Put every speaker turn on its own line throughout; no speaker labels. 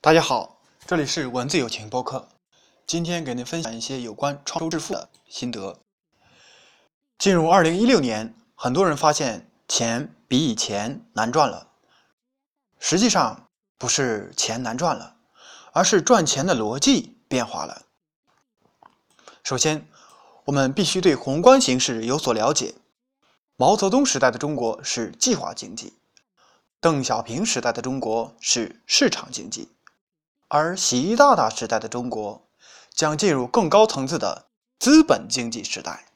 大家好，这里是文字友情播客。今天给您分享一些有关创收致富的心得。进入二零一六年，很多人发现钱比以前难赚了。实际上不是钱难赚了，而是赚钱的逻辑变化了。首先，我们必须对宏观形势有所了解。毛泽东时代的中国是计划经济，邓小平时代的中国是市场经济，而习大大时代的中国将进入更高层次的资本经济时代。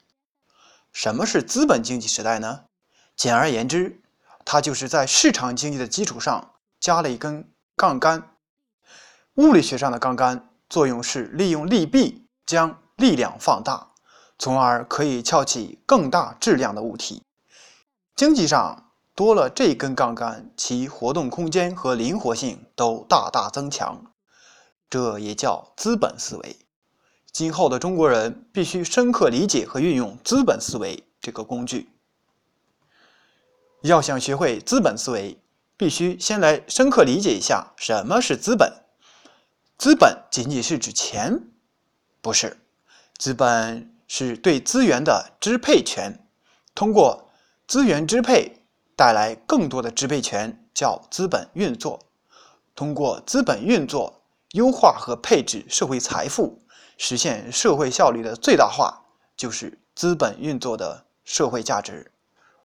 什么是资本经济时代呢？简而言之，它就是在市场经济的基础上加了一根杠杆。物理学上的杠杆作用是利用力臂将力量放大，从而可以撬起更大质量的物体。经济上多了这根杠杆，其活动空间和灵活性都大大增强。这也叫资本思维。今后的中国人必须深刻理解和运用资本思维这个工具。要想学会资本思维，必须先来深刻理解一下什么是资本。资本仅仅是指钱？不是，资本是对资源的支配权。通过资源支配带来更多的支配权，叫资本运作。通过资本运作，优化和配置社会财富。实现社会效率的最大化，就是资本运作的社会价值。